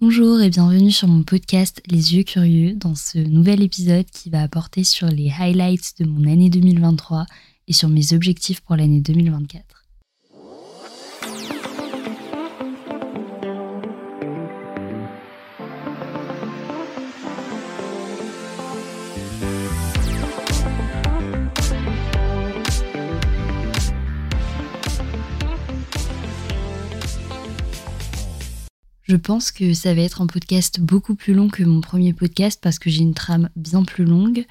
Bonjour et bienvenue sur mon podcast Les yeux curieux dans ce nouvel épisode qui va apporter sur les highlights de mon année 2023 et sur mes objectifs pour l'année 2024. Je pense que ça va être un podcast beaucoup plus long que mon premier podcast parce que j'ai une trame bien plus longue.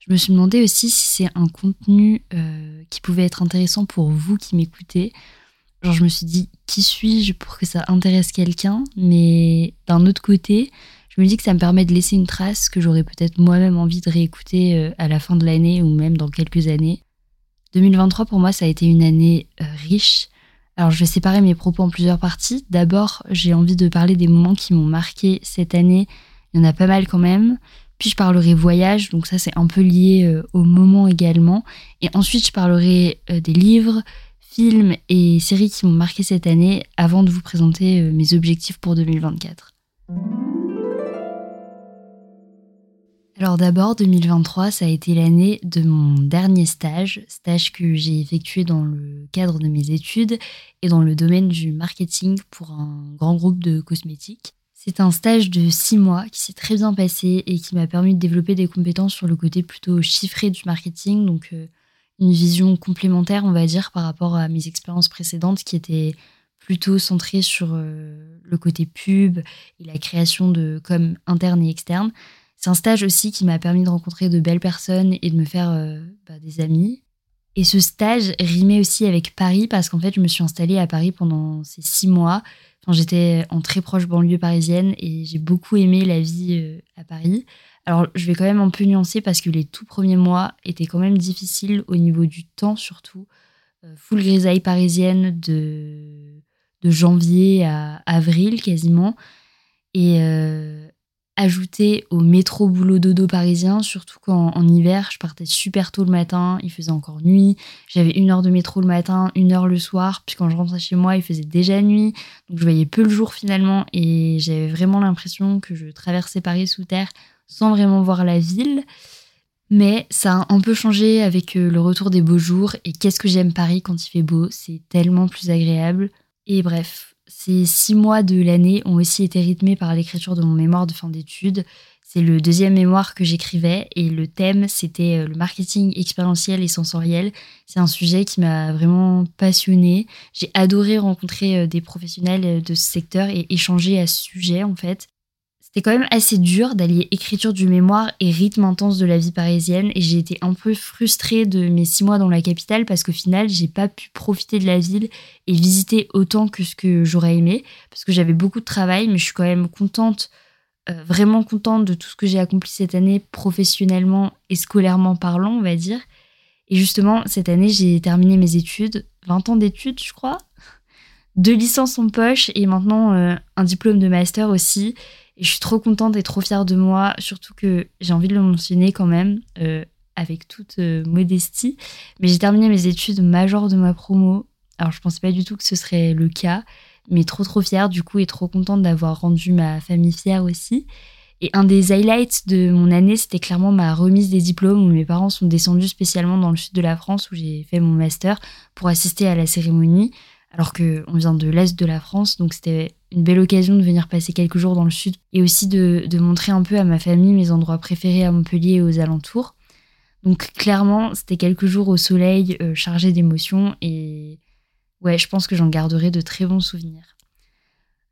Je me suis demandé aussi si c'est un contenu euh, qui pouvait être intéressant pour vous qui m'écoutez. Genre je me suis dit qui suis-je pour que ça intéresse quelqu'un, mais d'un autre côté, je me dis que ça me permet de laisser une trace que j'aurais peut-être moi-même envie de réécouter euh, à la fin de l'année ou même dans quelques années. 2023 pour moi ça a été une année euh, riche alors je vais séparer mes propos en plusieurs parties. D'abord, j'ai envie de parler des moments qui m'ont marqué cette année. Il y en a pas mal quand même. Puis je parlerai voyage, donc ça c'est un peu lié euh, au moment également. Et ensuite je parlerai euh, des livres, films et séries qui m'ont marqué cette année avant de vous présenter euh, mes objectifs pour 2024. Alors d'abord, 2023, ça a été l'année de mon dernier stage, stage que j'ai effectué dans le cadre de mes études et dans le domaine du marketing pour un grand groupe de cosmétiques. C'est un stage de six mois qui s'est très bien passé et qui m'a permis de développer des compétences sur le côté plutôt chiffré du marketing, donc euh, une vision complémentaire, on va dire, par rapport à mes expériences précédentes qui étaient plutôt centrées sur euh, le côté pub et la création de com interne et externe. C'est un stage aussi qui m'a permis de rencontrer de belles personnes et de me faire euh, bah, des amis. Et ce stage rimait aussi avec Paris parce qu'en fait, je me suis installée à Paris pendant ces six mois. J'étais en très proche banlieue parisienne et j'ai beaucoup aimé la vie euh, à Paris. Alors, je vais quand même un peu nuancer parce que les tout premiers mois étaient quand même difficiles au niveau du temps, surtout. Euh, full grisaille parisienne de, de janvier à avril quasiment. Et, ajouté au métro boulot dodo parisien, surtout quand en hiver, je partais super tôt le matin, il faisait encore nuit, j'avais une heure de métro le matin, une heure le soir, puis quand je rentrais chez moi, il faisait déjà nuit, donc je voyais peu le jour finalement, et j'avais vraiment l'impression que je traversais Paris sous terre sans vraiment voir la ville. Mais ça a un peu changé avec euh, le retour des beaux jours, et qu'est-ce que j'aime Paris quand il fait beau, c'est tellement plus agréable. Et bref, ces six mois de l'année ont aussi été rythmés par l'écriture de mon mémoire de fin d'études. C'est le deuxième mémoire que j'écrivais et le thème, c'était euh, le marketing expérientiel et sensoriel. C'est un sujet qui m'a vraiment passionnée. J'ai adoré rencontrer euh, des professionnels euh, de ce secteur et échanger à ce sujet en fait. C'était quand même assez dur d'allier écriture du mémoire et rythme intense de la vie parisienne et j'ai été un peu frustrée de mes six mois dans la capitale parce qu'au final j'ai pas pu profiter de la ville et visiter autant que ce que j'aurais aimé parce que j'avais beaucoup de travail mais je suis quand même contente, euh, vraiment contente de tout ce que j'ai accompli cette année professionnellement et scolairement parlant on va dire. Et justement cette année j'ai terminé mes études, 20 ans d'études je crois, deux licences en poche et maintenant euh, un diplôme de master aussi. Et je suis trop contente et trop fière de moi, surtout que j'ai envie de le mentionner quand même, euh, avec toute euh, modestie. Mais j'ai terminé mes études major de ma promo. Alors je pensais pas du tout que ce serait le cas, mais trop trop fière du coup et trop contente d'avoir rendu ma famille fière aussi. Et un des highlights de mon année, c'était clairement ma remise des diplômes où mes parents sont descendus spécialement dans le sud de la France où j'ai fait mon master pour assister à la cérémonie alors qu'on vient de l'Est de la France, donc c'était une belle occasion de venir passer quelques jours dans le Sud et aussi de, montrer un peu à ma famille mes endroits préférés à Montpellier et aux alentours. Donc clairement, c'était quelques jours au soleil, euh, chargés d'émotions et ouais, je pense que j'en garderai de très bons souvenirs.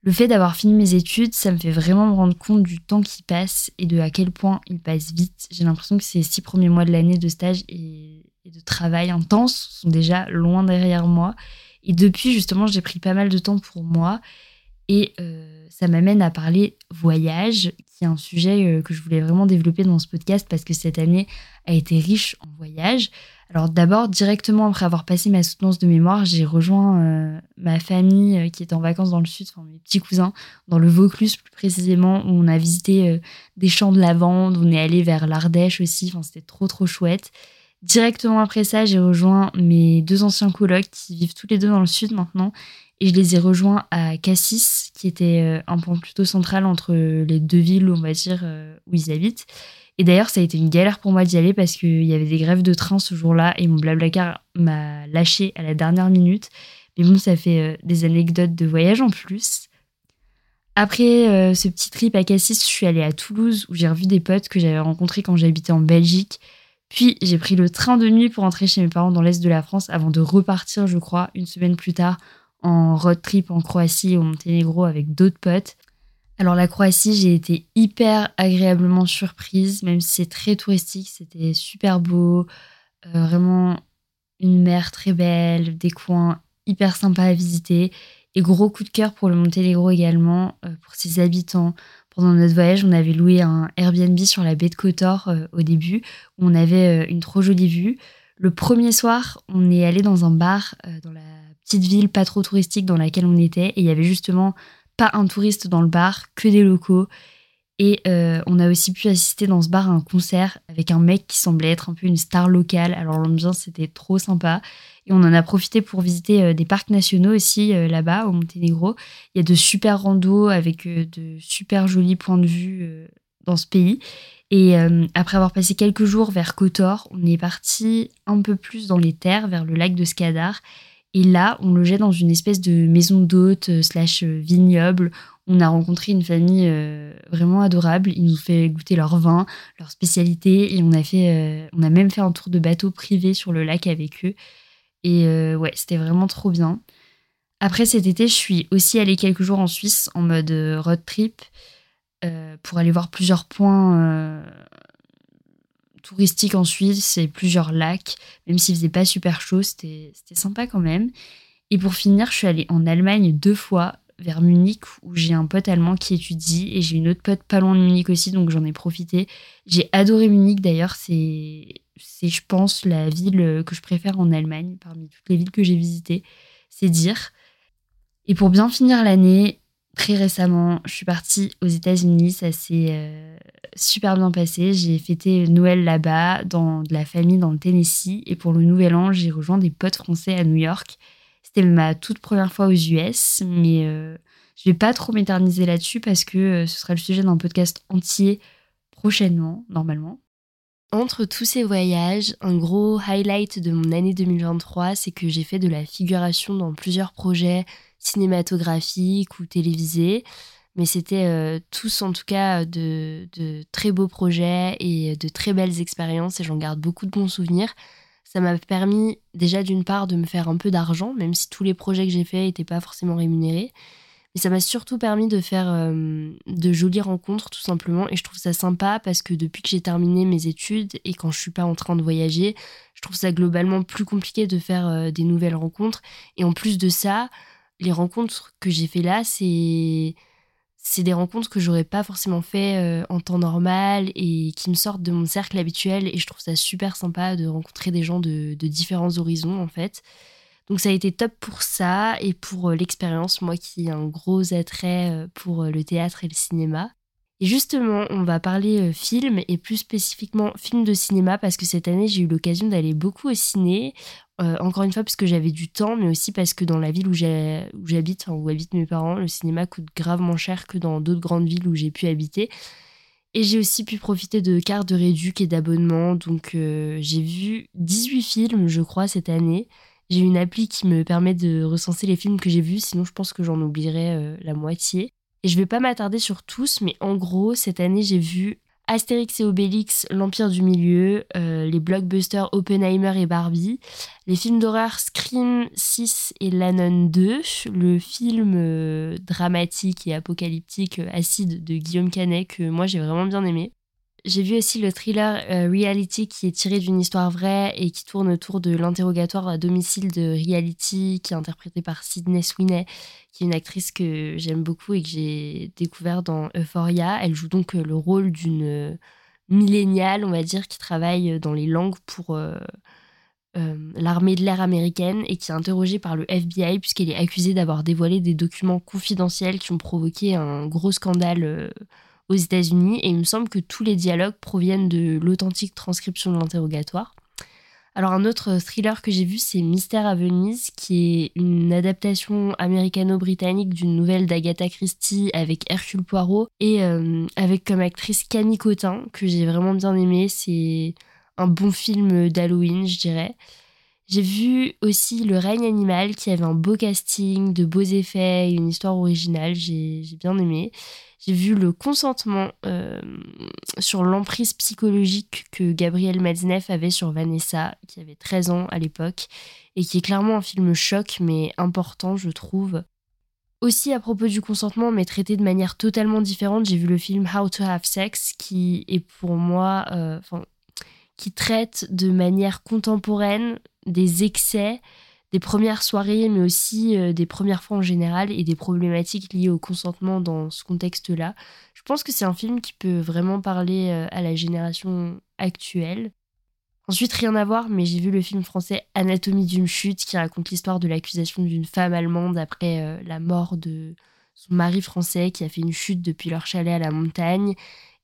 Le fait d'avoir fini mes études, ça me fait vraiment me rendre compte du temps qui passe et de à quel point il passe vite. J'ai l'impression que ces six premiers mois de l'année de stage et de travail intense sont déjà loin derrière moi et depuis, justement, j'ai pris pas mal de temps pour moi. Et euh, ça m'amène à parler voyage, qui est un sujet euh, que je voulais vraiment développer dans ce podcast parce que cette année a été riche en voyage. Alors d'abord, directement après avoir passé ma soutenance de mémoire, j'ai rejoint euh, ma famille qui est en vacances dans le sud, enfin mes petits cousins, dans le Vaucluse plus précisément, où on a visité des champs de lavande, on est allé vers l'Ardèche aussi, enfin c'était trop trop chouette. Directement après ça, j'ai rejoint mes deux anciens colocs qui vivent tous les deux dans le sud maintenant. Et je les ai rejoints à Cassis, qui était un point plutôt central entre les deux villes, on va dire, où ils habitent. Et d'ailleurs, ça a été une galère pour moi d'y aller parce qu'il y avait des grèves de train ce jour-là et mon blablacar m'a lâché à la dernière minute. Mais bon, ça fait des anecdotes de voyage en plus. Après euh, ce petit trip à Cassis, je suis allée à Toulouse où j'ai revu des potes que j'avais rencontrés quand j'habitais en Belgique. Puis j'ai pris le train de nuit pour rentrer chez mes parents dans l'est de la France avant de repartir, je crois, une semaine plus tard en road trip en Croatie au Monténégro avec d'autres potes. Alors la Croatie, j'ai été hyper agréablement surprise, même si c'est très touristique, c'était super beau, euh, vraiment une mer très belle, des coins hyper sympas à visiter. Et gros coup de cœur pour le Monténégro également, euh, pour ses habitants. Pendant notre voyage, on avait loué un Airbnb sur la baie de Kotor euh, au début, où on avait euh, une trop jolie vue. Le premier soir, on est allé dans un bar dans la petite ville pas trop touristique dans laquelle on était, et il y avait justement pas un touriste dans le bar, que des locaux. Et on a aussi pu assister dans ce bar à un concert avec un mec qui semblait être un peu une star locale. Alors l'ambiance c'était trop sympa. On en a profité pour visiter euh, des parcs nationaux aussi euh, là-bas, au Monténégro. Il y a de super randos avec euh, de super jolis points de vue dans ce pays. Et après avoir passé quelques jours vers Kotor, on est parti un peu plus dans les terres, vers le lac de Skadar. Et là, on logeait dans une espèce de maison d'hôte slash vignoble. On a rencontré une famille vraiment adorable. Ils nous ont fait goûter leur vin, leur spécialité, et on a fait, on a même fait un tour de bateau privé sur le lac avec eux. Et euh, ouais, c'était vraiment trop bien. Après cet été, je suis aussi allée quelques jours en Suisse en mode euh, road trip euh, pour aller voir plusieurs points touristiques en Suisse et plusieurs lacs, même s'il faisait pas super chaud, c'était sympa quand même. Et pour finir, je suis allée en Allemagne deux fois, vers Munich, où j'ai un pote allemand qui étudie, et j'ai une autre pote pas loin de Munich aussi, donc j'en ai profité. J'ai adoré Munich d'ailleurs, c'est je pense, la ville que je préfère en Allemagne parmi toutes les villes que j'ai visitées. C'est dire. Et pour bien finir l'année, très récemment, je suis partie aux États-Unis. Ça s'est euh, super bien passé. J'ai fêté Noël là-bas, dans de la famille dans le Tennessee. Et pour le Nouvel An, j'ai rejoint des potes français à New York. C'était ma toute première fois aux US, mais euh, je vais pas trop m'éterniser là-dessus parce que euh, ce sera le sujet d'un podcast entier prochainement, normalement. Entre tous ces voyages, un gros highlight de mon année 2023, c'est que j'ai fait de la figuration dans plusieurs projets cinématographiques ou télévisés. Mais c'était euh, tous en tout cas de, très beaux projets et de très belles expériences et j'en garde beaucoup de bons souvenirs. Ça m'a permis déjà d'une part de me faire un peu d'argent, même si tous les projets que j'ai faits n'étaient pas forcément rémunérés. Mais ça m'a surtout permis de faire euh, de jolies rencontres, tout simplement. Et je trouve ça sympa parce que depuis que j'ai terminé mes études et quand je suis pas en train de voyager, je trouve ça globalement plus compliqué de faire euh, des nouvelles rencontres. Et en plus de ça, les rencontres que j'ai fait là, c'est c'est des rencontres que j'aurais pas forcément fait euh, en temps normal et qui me sortent de mon cercle habituel. Et je trouve ça super sympa de rencontrer des gens de, de différents horizons, en fait. Donc ça a été top pour ça et pour euh, l'expérience, moi qui ai un gros attrait euh, pour le théâtre et le cinéma. Et justement, on va parler film et plus spécifiquement film de cinéma parce que cette année j'ai eu l'occasion d'aller beaucoup au ciné. encore une fois parce que j'avais du temps, mais aussi parce que dans la ville où j'habite, où habitent mes parents, le cinéma coûte gravement cher que dans d'autres grandes villes où j'ai pu habiter. Et j'ai aussi pu profiter de cartes de réduc et d'abonnement. Donc j'ai vu 18 films, je crois, cette année. J'ai une appli qui me permet de recenser les films que j'ai vus, sinon je pense que j'en oublierais euh, la moitié. Et je vais pas m'attarder sur tous, mais en gros, cette année, j'ai vu Astérix et Obélix, L'Empire du Milieu, euh, les blockbusters Oppenheimer et Barbie, les films d'horreur Scream 6 et Lannon 2, le film euh, dramatique et apocalyptique Acide de Guillaume Canet que moi j'ai vraiment bien aimé. J'ai vu aussi le thriller euh, Reality qui est tiré d'une histoire vraie et qui tourne autour de l'interrogatoire à domicile de Reality qui est interprété par Sydney Sweeney, qui est une actrice que j'aime beaucoup et que j'ai découvert dans Euphoria. Elle joue donc euh, le rôle d'une euh, milléniale, on va dire, qui travaille dans les langues pour l'armée de l'air américaine et qui est interrogée par le FBI puisqu'elle est accusée d'avoir dévoilé des documents confidentiels qui ont provoqué un gros scandale aux États-Unis et il me semble que tous les dialogues proviennent de l'authentique transcription de l'interrogatoire. Alors un autre thriller que j'ai vu, c'est Mystère à Venise, qui est une adaptation américano-britannique d'une nouvelle d'Agatha Christie avec Hercule Poirot et euh, avec comme actrice Camille Cotin, que j'ai vraiment bien aimé. C'est un bon film d'Halloween, je dirais. J'ai vu aussi Le règne animal qui avait un beau casting, de beaux effets, une histoire originale, j'ai bien aimé. J'ai vu Le consentement euh, sur l'emprise psychologique que Gabriel Matzneff avait sur Vanessa, qui avait 13 ans à l'époque, et qui est clairement un film choc, mais important, je trouve. Aussi à propos du consentement, mais traité de manière totalement différente, j'ai vu le film How to Have Sex, qui est pour moi, euh, qui traite de manière contemporaine des excès des premières soirées, mais aussi euh, des premières fois en général et des problématiques liées au consentement dans ce contexte-là. Je pense que c'est un film qui peut vraiment parler euh, à la génération actuelle. Ensuite, rien à voir, mais j'ai vu le film français Anatomie d'une chute qui raconte l'histoire de l'accusation d'une femme allemande après euh, la mort de son mari français qui a fait une chute depuis leur chalet à la montagne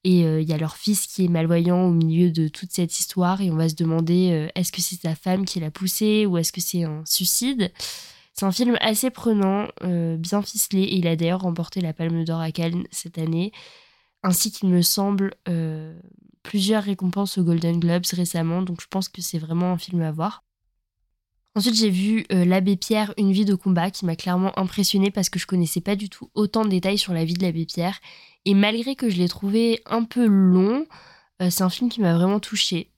et euh, il y a leur fils qui est malvoyant au milieu de toute cette histoire et on va se demander euh, est-ce que c'est sa femme qui l'a poussé ou est-ce que c'est un suicide? C'est un film assez prenant, euh, bien ficelé et il a d'ailleurs remporté la Palme d'Or à Cannes cette année, ainsi qu'il me semble plusieurs récompenses aux Golden Globes récemment, donc je pense que c'est vraiment un film à voir. Ensuite, j'ai vu L'abbé Pierre, une vie de combat, qui m'a clairement impressionné parce que je connaissais pas du tout autant de détails sur la vie de l'abbé Pierre et malgré que je l'ai trouvé un peu long, euh, c'est un film qui m'a vraiment touchée.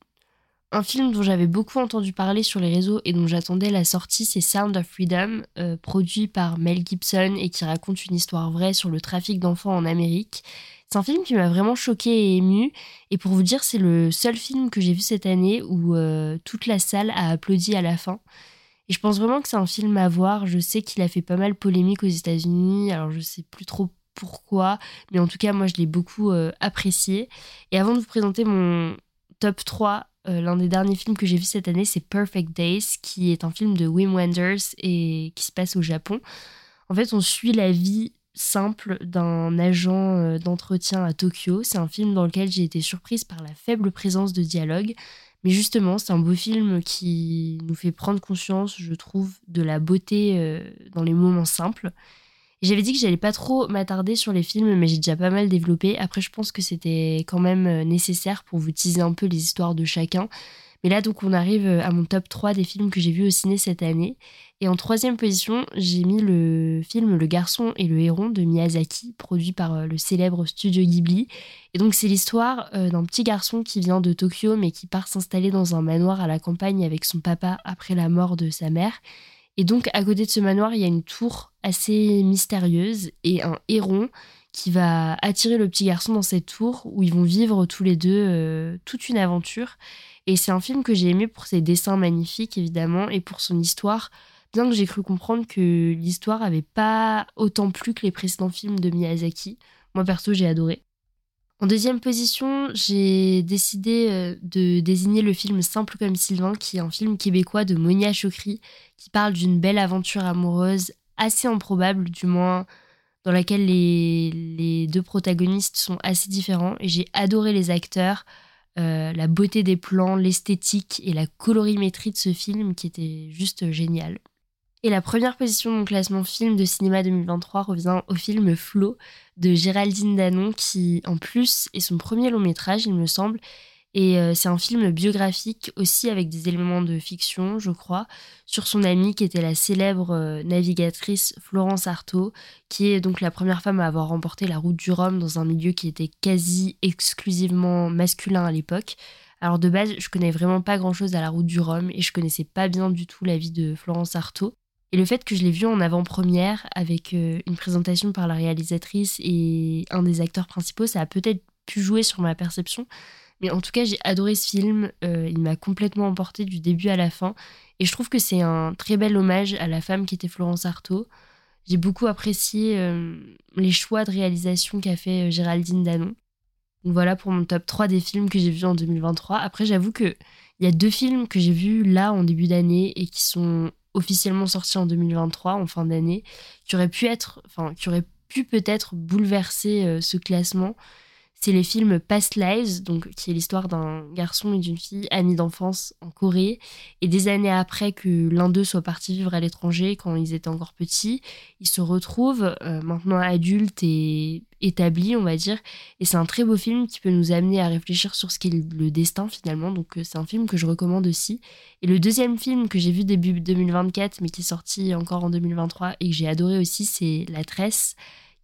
Un film dont j'avais beaucoup entendu parler sur les réseaux et dont j'attendais la sortie, c'est Sound of Freedom, euh, produit par Mel Gibson et qui raconte une histoire vraie sur le trafic d'enfants en Amérique. C'est un film qui m'a vraiment choqué et ému. Et pour vous dire, c'est le seul film que j'ai vu cette année où euh, toute la salle a applaudi à la fin. Et je pense vraiment que c'est un film à voir. Je sais qu'il a fait pas mal polémique aux États-Unis. Alors je sais plus trop pourquoi, mais en tout cas, moi, je l'ai beaucoup euh, apprécié. Et avant de vous présenter mon top 3, euh, l'un des derniers films que j'ai vu cette année, c'est Perfect Days, qui est un film de Wim Wenders et qui se passe au Japon. En fait, on suit la vie simple d'un agent euh, d'entretien à Tokyo. C'est un film dans lequel j'ai été surprise par la faible présence de dialogue. Mais justement, c'est un beau film qui nous fait prendre conscience, je trouve, de la beauté dans les moments simples. J'avais dit que j'allais pas trop m'attarder sur les films, mais j'ai déjà pas mal développé. Après, je pense que c'était quand même euh, nécessaire pour vous teaser un peu les histoires de chacun. Mais là, donc, on arrive euh, à mon top 3 des films que j'ai vus au ciné cette année. Et en troisième position, j'ai mis le film Le garçon et le héron de Miyazaki, produit par euh, le célèbre studio Ghibli. Et donc, c'est l'histoire d'un petit garçon qui vient de Tokyo, mais qui part s'installer dans un manoir à la campagne avec son papa après la mort de sa mère. Et donc, à côté de ce manoir, il y a une tour assez mystérieuse et un héron qui va attirer le petit garçon dans cette tour où ils vont vivre tous les deux euh, toute une aventure. Et c'est un film que j'ai aimé pour ses dessins magnifiques, évidemment, et pour son histoire, bien que j'ai cru comprendre que l'histoire avait pas autant plu que les précédents films de Miyazaki. Moi, perso, j'ai adoré. En deuxième position, j'ai décidé euh, de désigner le film Simple comme Sylvain, qui est un film québécois de Monia Chokri, qui parle d'une belle aventure amoureuse assez improbable, du moins dans laquelle les, deux protagonistes sont assez différents. Et j'ai adoré les acteurs, euh, la beauté des plans, l'esthétique et la colorimétrie de ce film qui était juste génial. Et la première position de mon classement film de cinéma 2023 revient au film Flo de Géraldine Danon, qui en plus est son premier long métrage, il me semble. Et euh, c'est un film biographique aussi avec des éléments de fiction, je crois, sur son amie qui était la célèbre euh, navigatrice Florence Artaud, qui est donc la première femme à avoir remporté la route du Rhum dans un milieu qui était quasi exclusivement masculin à l'époque. Alors de base, je connais vraiment pas grand-chose à la route du Rhum et je connaissais pas bien du tout la vie de Florence Artaud. Et le fait que je l'ai vu en avant-première avec euh, une présentation par la réalisatrice et un des acteurs principaux, ça a peut-être pu jouer sur ma perception. Mais en tout cas, j'ai adoré ce film. Euh, il m'a complètement emporté du début à la fin. Et je trouve que c'est un très bel hommage à la femme qui était Florence Artaud. J'ai beaucoup apprécié euh, les choix de réalisation qu'a fait Géraldine Danon. Donc voilà pour mon top 3 des films que j'ai vus en 2023. Après, j'avoue qu'il y a deux films que j'ai vus là en début d'année et qui sont officiellement sorti en 2023, en fin d'année, qui aurait pu être, enfin, qui aurait pu peut-être bouleverser euh, ce classement. C'est les films Past Lives, donc qui est l'histoire d'un garçon et d'une fille amis d'enfance en Corée. Et des années après que l'un d'eux soit parti vivre à l'étranger, quand ils étaient encore petits, ils se retrouvent euh, maintenant adultes et établis, on va dire. Et c'est un très beau film qui peut nous amener à réfléchir sur ce qu'est le destin finalement. Donc euh, c'est un film que je recommande aussi. Et le deuxième film que j'ai vu début 2024, mais qui est sorti encore en 2023 et que j'ai adoré aussi, c'est La Tresse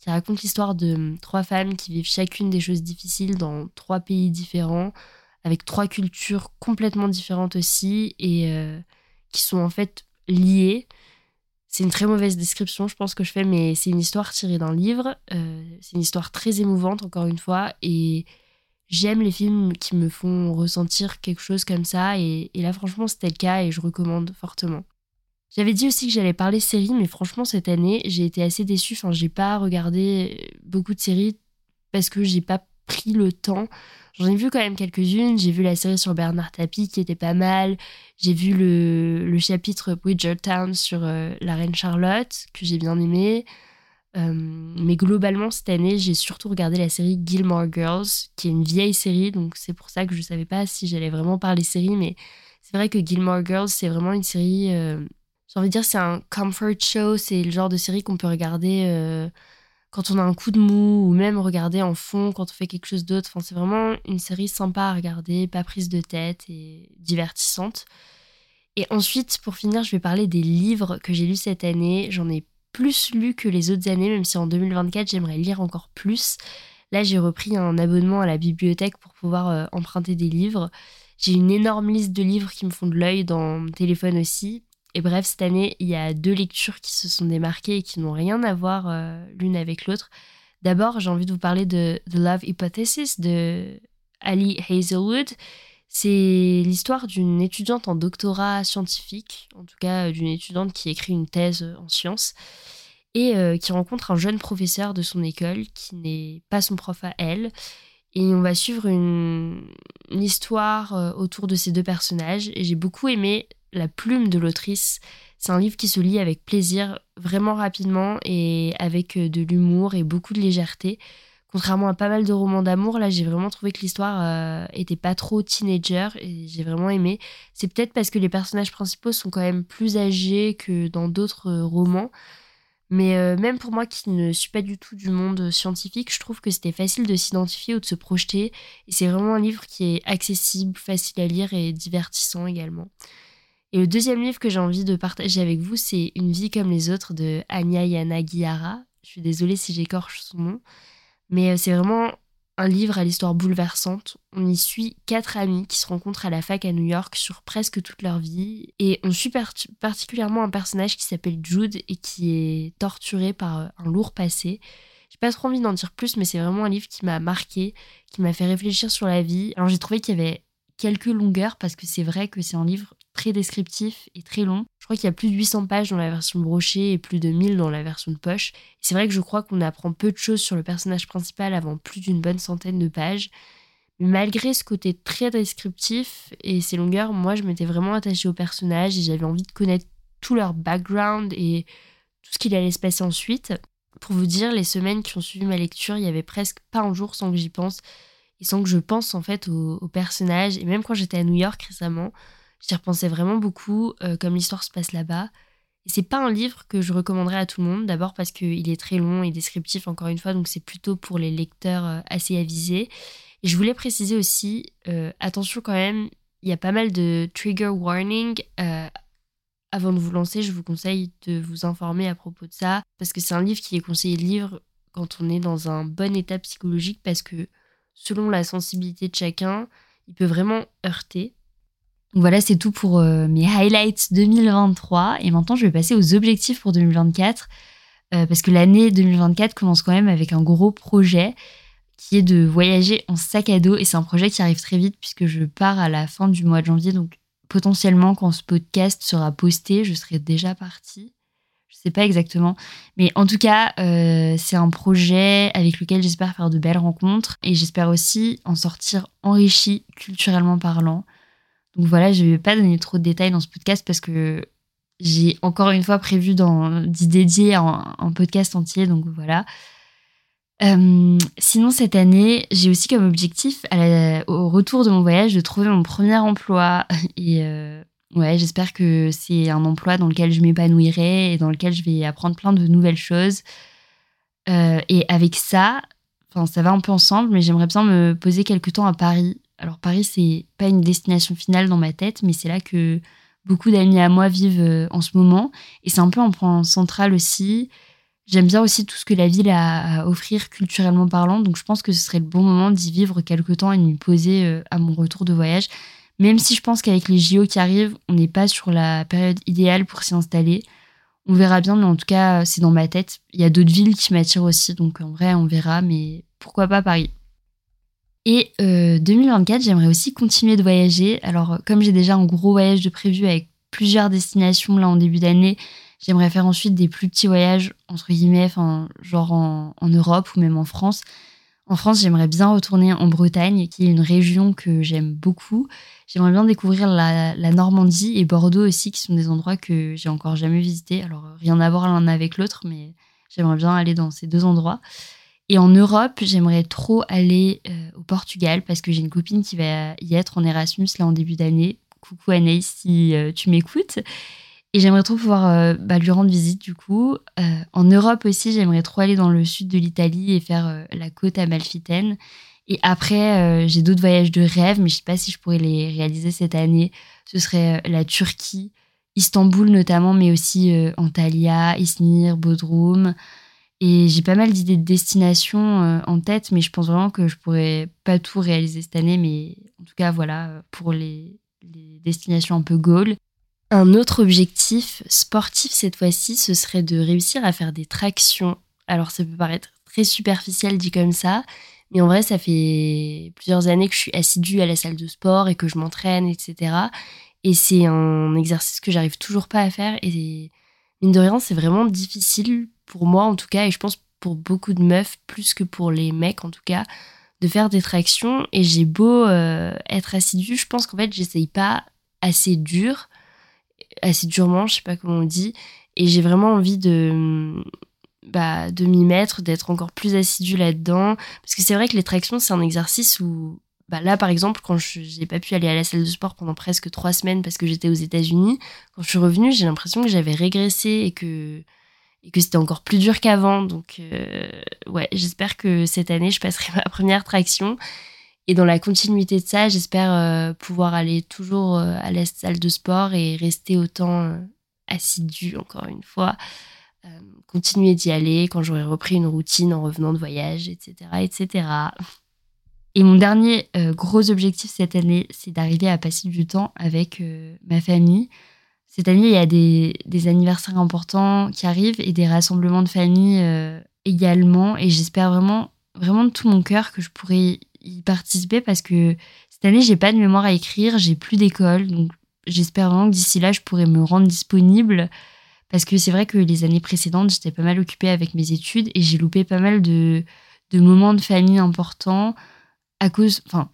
qui raconte l'histoire de hum, trois femmes qui vivent chacune des choses difficiles dans trois pays différents, avec trois cultures complètement différentes aussi, et euh, qui sont en fait liées. C'est une très mauvaise description, je pense que je fais, mais c'est une histoire tirée d'un livre. Euh, c'est une histoire très émouvante, encore une fois, et j'aime les films qui me font ressentir quelque chose comme ça, et là, franchement, c'était le cas, et je recommande fortement. J'avais dit aussi que j'allais parler séries, mais franchement, cette année, j'ai été assez déçue. Enfin, j'ai pas regardé beaucoup de séries parce que j'ai pas pris le temps. J'en ai vu quand même quelques-unes. J'ai vu la série sur Bernard Tapie qui était pas mal. J'ai vu le, le, chapitre Bridgertown sur euh, la reine Charlotte que j'ai bien aimé. Euh, mais globalement, cette année, j'ai surtout regardé la série Gilmore Girls, qui est une vieille série, donc c'est pour ça que je savais pas si j'allais vraiment parler série, mais c'est vrai que Gilmore Girls, c'est vraiment une série euh, j'ai envie de dire, c'est un comfort show. C'est le genre de série qu'on peut regarder euh, quand on a un coup de mou ou même regarder en fond quand on fait quelque chose d'autre. Enfin, c'est vraiment une série sympa à regarder, pas prise de tête et divertissante. Et ensuite, pour finir, je vais parler des livres que j'ai lus cette année. J'en ai plus lu que les autres années, même si en 2024, j'aimerais lire encore plus. Là, j'ai repris un abonnement à la bibliothèque pour pouvoir euh, emprunter des livres. J'ai une énorme liste de livres qui me font de l'œil dans mon téléphone aussi. Et bref, cette année, il y a deux lectures qui se sont démarquées et qui n'ont rien à voir euh, l'une avec l'autre. D'abord, j'ai envie de vous parler de The Love Hypothesis de Ali Hazelwood. C'est l'histoire d'une étudiante en doctorat scientifique, en tout cas d'une étudiante qui écrit une thèse en sciences et euh, qui rencontre un jeune professeur de son école qui n'est pas son prof à elle. Et on va suivre une, histoire euh, autour de ces deux personnages. Et j'ai beaucoup aimé la plume de l'autrice. C'est un livre qui se lit avec plaisir, vraiment rapidement et avec euh, de l'humour et beaucoup de légèreté. Contrairement à pas mal de romans d'amour, là j'ai vraiment trouvé que l'histoire euh, était pas trop teenager et j'ai vraiment aimé. C'est peut-être parce que les personnages principaux sont quand même plus âgés que dans d'autres euh, romans. Mais même pour moi qui ne suis pas du tout du monde scientifique, je trouve que c'était facile de s'identifier ou de se projeter. Et c'est vraiment un livre qui est accessible, facile à lire et divertissant également. Et le deuxième livre que j'ai envie de partager avec vous, c'est Une vie comme les autres de Anya Yanagihara. Je suis désolée si j'écorche son nom, mais euh, c'est vraiment un livre à l'histoire bouleversante. On y suit quatre amis qui se rencontrent à la fac à New York sur presque toute leur vie. Et on suit particulièrement un personnage qui s'appelle Jude et qui est torturé par euh, un lourd passé. J'ai pas trop envie d'en dire plus, mais c'est vraiment un livre qui m'a marqué, qui m'a fait réfléchir sur la vie. Alors j'ai trouvé qu'il y avait quelques longueurs parce que c'est vrai que c'est un livre très descriptif et très long. Je crois qu'il y a plus de 800 pages dans la version brochée et plus de 1000 dans la version de poche. C'est vrai que je crois qu'on apprend peu de choses sur le personnage principal avant plus d'une bonne centaine de pages. Mais malgré ce côté très descriptif et ces longueurs, moi je m'étais vraiment attachée au personnage et j'avais envie de connaître tout leur background et tout ce qu'il allait se passer ensuite. Pour vous dire, les semaines qui ont suivi ma lecture, il y avait presque pas un jour sans que j'y pense et sans que je pense en fait au, au personnage. Et même quand j'étais à New York récemment, J'y repensais vraiment beaucoup, euh, comme l'histoire se passe là-bas. Et c'est pas un livre que je recommanderais à tout le monde, d'abord parce qu'il est très long et descriptif, encore une fois, donc c'est plutôt pour les lecteurs euh, assez avisés. Et je voulais préciser aussi, euh, attention quand même, il y a pas mal de trigger warning. avant de vous lancer, je vous conseille de vous informer à propos de ça, parce que c'est un livre qui est conseillé de lire quand on est dans un bon état psychologique, parce que selon la sensibilité de chacun, il peut vraiment heurter voilà, c'est tout pour euh, mes highlights 2023. Et maintenant, je vais passer aux objectifs pour 2024. Euh, parce que l'année 2024 commence quand même avec un gros projet qui est de voyager en sac à dos. Et c'est un projet qui arrive très vite puisque je pars à la fin du mois de janvier. Donc potentiellement, quand ce podcast sera posté, je serai déjà partie. Je sais pas exactement. Mais en tout cas, euh, c'est un projet avec lequel j'espère faire de belles rencontres. Et j'espère aussi en sortir enrichi culturellement parlant. Donc voilà, je ne vais pas donner trop de détails dans ce podcast parce que j'ai encore une fois prévu d'y dédier un, podcast entier. Donc voilà. Euh, sinon, cette année, j'ai aussi comme objectif, au retour de mon voyage, de trouver mon premier emploi. Et euh, ouais, j'espère que c'est un emploi dans lequel je m'épanouirai et dans lequel je vais apprendre plein de nouvelles choses. Euh, et avec ça, ça va un peu ensemble, mais j'aimerais bien me poser quelque temps à Paris. Alors Paris, c'est pas une destination finale dans ma tête, mais c'est là que beaucoup d'amis à moi vivent en ce moment. Et c'est un peu un point central aussi. J'aime bien aussi tout ce que la ville a à offrir culturellement parlant, donc je pense que ce serait le bon moment d'y vivre quelque temps et de m'y poser euh, à mon retour de voyage. Même si je pense qu'avec les JO qui arrivent, on n'est pas sur la période idéale pour s'y installer. On verra bien, mais en tout cas, c'est dans ma tête. Il y a d'autres villes qui m'attirent aussi, donc en vrai, on verra, mais pourquoi pas Paris? Et 2024, euh, j'aimerais aussi continuer de voyager. Alors, comme j'ai déjà un gros voyage de prévu avec plusieurs destinations là en début d'année, J'aimerais faire ensuite des plus petits voyages, entre guillemets, genre en, Europe ou même en France. En France, j'aimerais bien retourner en Bretagne, qui est une région que j'aime beaucoup. J'aimerais bien découvrir la, Normandie et Bordeaux aussi, qui sont des endroits que j'ai encore jamais visités. Alors, rien à voir l'un avec l'autre, mais j'aimerais bien aller dans ces deux endroits. Et en Europe, j'aimerais trop aller euh, Portugal parce que j'ai une copine qui va y être en Erasmus là en début d'année. Coucou Anaïs si euh, tu m'écoutes. Et j'aimerais trop pouvoir euh, bah, lui rendre visite du coup. Euh, en Europe aussi, j'aimerais trop aller dans le sud de l'Italie et faire la côte amalfitaine. Et après, j'ai d'autres voyages de rêve, mais je sais pas si je pourrais les réaliser cette année. Ce serait la Turquie, Istanbul notamment, mais aussi Antalya, Izmir, Bodrum. Et j'ai pas mal d'idées de destinations en tête, mais je pense vraiment que je pourrais pas tout réaliser cette année. Mais en tout cas, voilà, pour les, destinations un peu goal. Un autre objectif sportif cette fois-ci, ce serait de réussir à faire des tractions. Alors ça peut paraître très superficiel dit comme ça, mais en vrai ça fait plusieurs années que je suis assidue à la salle de sport et que je m'entraîne, etc. Et c'est un exercice que j'arrive toujours pas à faire et mine de rien c'est vraiment difficile pour moi en tout cas et je pense pour beaucoup de meufs plus que pour les mecs en tout cas de faire des tractions et j'ai beau euh, être assidue, je pense qu'en fait j'essaye pas assez dur assez durement, je sais pas comment on dit. Et j'ai vraiment envie de, bah, de m'y mettre, d'être encore plus assidue là-dedans. Parce que c'est vrai que les tractions, c'est un exercice où, bah, là, par exemple, quand je n'ai pas pu aller à la salle de sport pendant presque trois semaines parce que j'étais aux États-Unis, quand je suis revenue, j'ai l'impression que j'avais régressé et que, c'était encore plus dur qu'avant. Donc, euh, ouais, j'espère que cette année, je passerai ma première traction. Et dans la continuité de ça, j'espère euh, pouvoir aller toujours euh, à la salle de sport et rester autant euh, assidu, encore une fois. continuer d'y aller quand j'aurai repris une routine en revenant de voyage, etc. etc. Et mon dernier gros objectif cette année, c'est d'arriver à passer du temps avec ma famille. Cette année, il y a des, anniversaires importants qui arrivent et des rassemblements de famille également. Et j'espère vraiment, vraiment de tout mon cœur que je pourrai y participer parce que cette année, j'ai pas de mémoire à écrire, j'ai plus d'école. Donc, j'espère vraiment que d'ici là, je pourrai me rendre disponible. Parce que c'est vrai que les années précédentes, j'étais pas mal occupée avec mes études et j'ai loupé pas mal de moments de famille importants à cause. Enfin,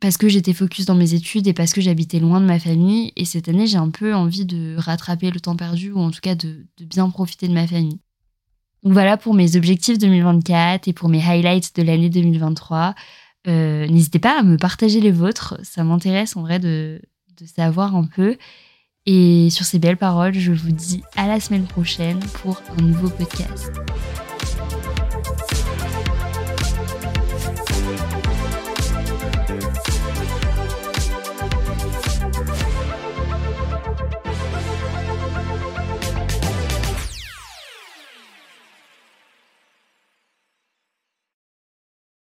parce que j'étais focus dans mes études et parce que j'habitais loin de ma famille. Et cette année, j'ai un peu envie de rattraper le temps perdu ou en tout cas de, bien profiter de ma famille. Donc voilà pour mes objectifs 2024 et pour mes highlights de l'année 2023. Euh, n'hésitez pas à me partager les vôtres, ça m'intéresse en vrai de savoir un peu. Et sur ces belles paroles, je vous dis à la semaine prochaine pour un nouveau podcast.